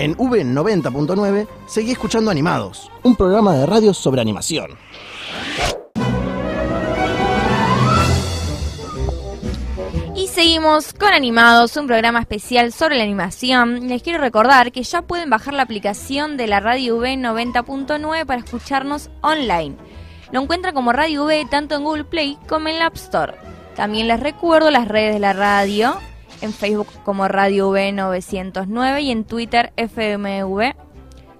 En V90.9 seguí escuchando Animados, un programa de radio sobre animación. Y seguimos con Animados, un programa especial sobre la animación. Les quiero recordar que ya pueden bajar la aplicación de la Radio V 90.9 para escucharnos online. Lo encuentran como Radio V tanto en Google Play como en la App Store. También les recuerdo las redes de la radio, en Facebook como Radio V 909 y en Twitter FMV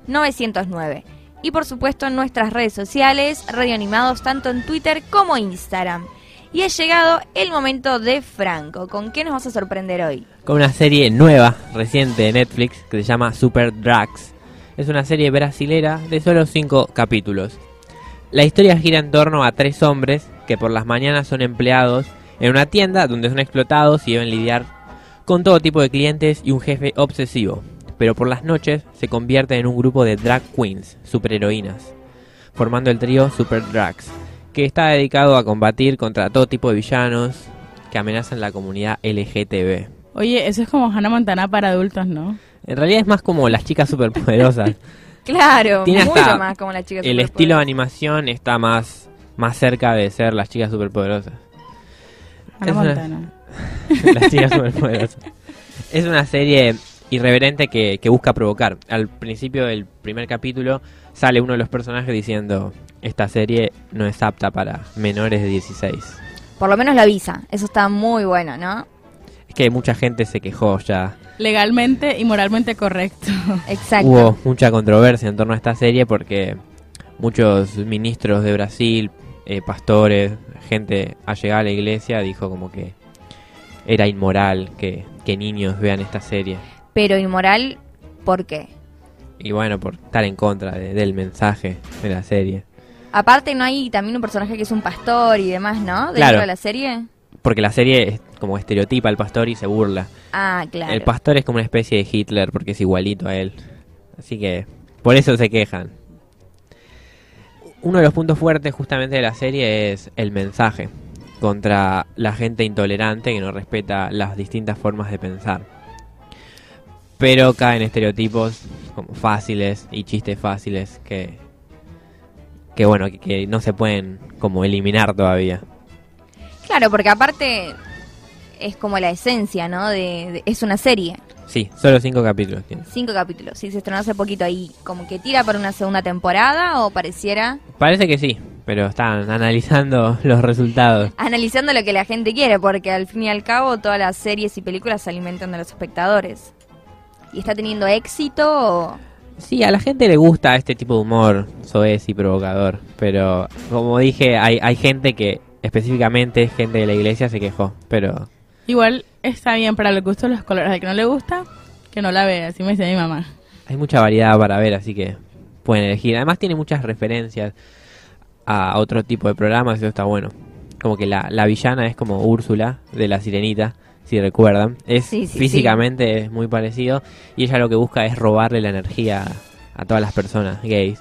909. Y por supuesto en nuestras redes sociales, Radio Animados tanto en Twitter como Instagram. Y ha llegado el momento de Franco. ¿Con qué nos vas a sorprender hoy? Con una serie nueva, reciente de Netflix, que se llama Super Drugs. Es una serie brasilera de solo 5 capítulos. La historia gira en torno a tres hombres que por las mañanas son empleados en una tienda donde son explotados y deben lidiar con todo tipo de clientes y un jefe obsesivo. Pero por las noches se convierten en un grupo de drag queens, superheroínas, formando el trío Super Drugs que está dedicado a combatir contra todo tipo de villanos que amenazan la comunidad LGTB. Oye, eso es como Hannah Montana para adultos, ¿no? En realidad es más como las chicas superpoderosas. Claro, Tiene mucho más como la chica El estilo de animación está más, más cerca de ser las chicas superpoderosas. Hannah Es una- Montana. las chicas superpoderosas. Es una serie irreverente que, que busca provocar. Al principio del primer capítulo sale uno de los personajes diciendo esta serie no es apta para menores de 16. Por lo menos lo avisa. Eso está muy bueno, ¿no? Es que mucha gente se quejó ya. Legalmente y moralmente correcto. Exacto. Hubo mucha controversia en torno a esta serie porque muchos ministros de Brasil, eh, pastores, gente allegada a la iglesia dijo como que era inmoral que, que niños vean esta serie. Pero inmoral, ¿por qué? Y bueno, por estar en contra de- del mensaje de la serie. Aparte, ¿no hay también un personaje que es un pastor y demás, no? Dentro Claro. de la serie. Porque la serie es como estereotipa al pastor y se burla. Ah, claro. El pastor es como una especie de Hitler porque es igualito a él. Así que por eso se quejan. Uno de los puntos fuertes justamente de la serie es el mensaje contra la gente intolerante que no respeta las distintas formas de pensar. Pero caen estereotipos como fáciles y chistes fáciles que que bueno, que, no se pueden como eliminar todavía. Claro, porque aparte es como la esencia, ¿no? De- es una serie. Sí, solo cinco capítulos tiene. Cinco capítulos. Sí, se estrenó hace poquito ahí. Como que tira para una segunda temporada o pareciera Parece que sí, pero están analizando los resultados. analizando lo que la gente quiere, porque al fin y al cabo todas las series y películas se alimentan de los espectadores. ¿Y está teniendo éxito? o- Sí, a la gente le gusta este tipo de humor soez y provocador, pero como dije, hay, hay gente que específicamente gente de la iglesia se quejó, pero Igual está bien para los gustos los colores. Al que no le gusta, que no la vea. Así me decía mi mamá. hay mucha variedad para ver, así que pueden elegir. Además tiene muchas referencias a otro tipo de programas, eso está bueno. Como que la, la villana es como Úrsula de la Sirenita, si recuerdan. Es Sí, sí, físicamente es muy parecido y ella lo que busca es robarle la energía a, todas las personas gays.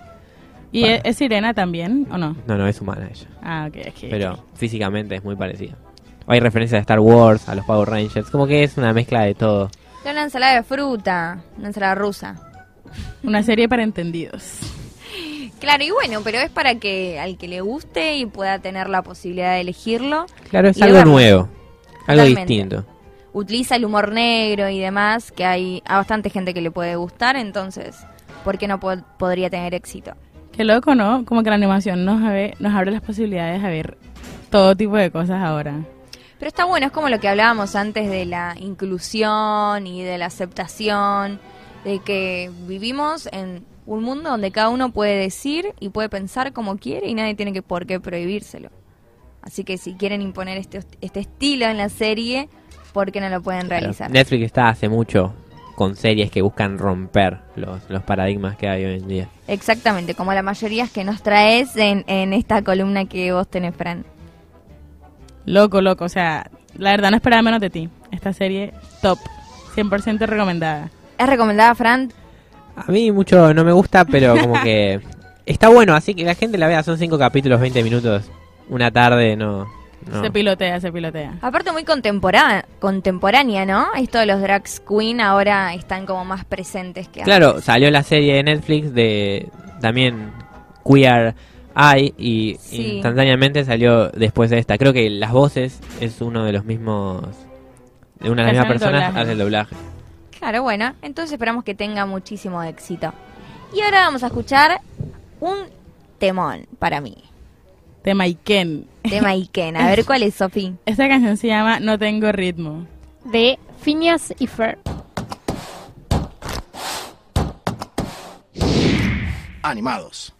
¿Y Bueno. es, es sirena también o no? No, no es humana ella. Ah, ok, ok. pero físicamente es muy parecido. Hay referencias a Star Wars, a los Power Rangers, como que es una mezcla de todo. Era una ensalada de fruta, una ensalada rusa. Una serie para entendidos. Claro, y bueno, pero es para que al que le guste y pueda tener la posibilidad de elegirlo, Claro, es Y algo verlo. nuevo, algo Totalmente. distinto. utiliza el humor negro y demás, que hay a bastante gente que le puede gustar, entonces, ¿por qué no po- podría tener éxito? Qué loco, ¿no? Como que la animación nos, abre- nos abre las posibilidades a ver todo tipo de cosas ahora. Pero está bueno, es como lo que hablábamos antes de la inclusión y de la aceptación, de que vivimos en un mundo donde cada uno puede decir y puede pensar como quiere y nadie tiene que por qué prohibírselo. Así que si quieren imponer este, este estilo en la serie, ¿por qué no lo pueden realizar? Netflix está hace mucho con series que buscan romper los, los paradigmas que hay hoy en día. Exactamente, como la mayoría que nos traes en, en esta columna que vos tenés, Fran. Loco, loco. O sea, la verdad no esperaba menos de ti. Esta serie, top. 100% recomendada. ¿Es recomendada, Fran? A mí mucho no me gusta, pero como que está bueno, así que la gente la vea, son cinco capítulos, 20 minutos, una tarde, no No. Se pilotea, se pilotea. Aparte muy contemporánea, ¿no? Esto de los drag queen ahora están como más presentes que Claro, antes. salió la serie de Netflix de también Queer Eye y Sí. instantáneamente salió después de esta. Creo que las voces es uno de los mismos de una de las mismas personas hace el doblaje. Claro, bueno, entonces esperamos que tenga muchísimo éxito. Y ahora vamos a escuchar un temón para mí. Tema Iken. Tema Iken. A ver cuál es, Sofi. Esta canción se llama No tengo ritmo. de Phineas y Fer. Animados.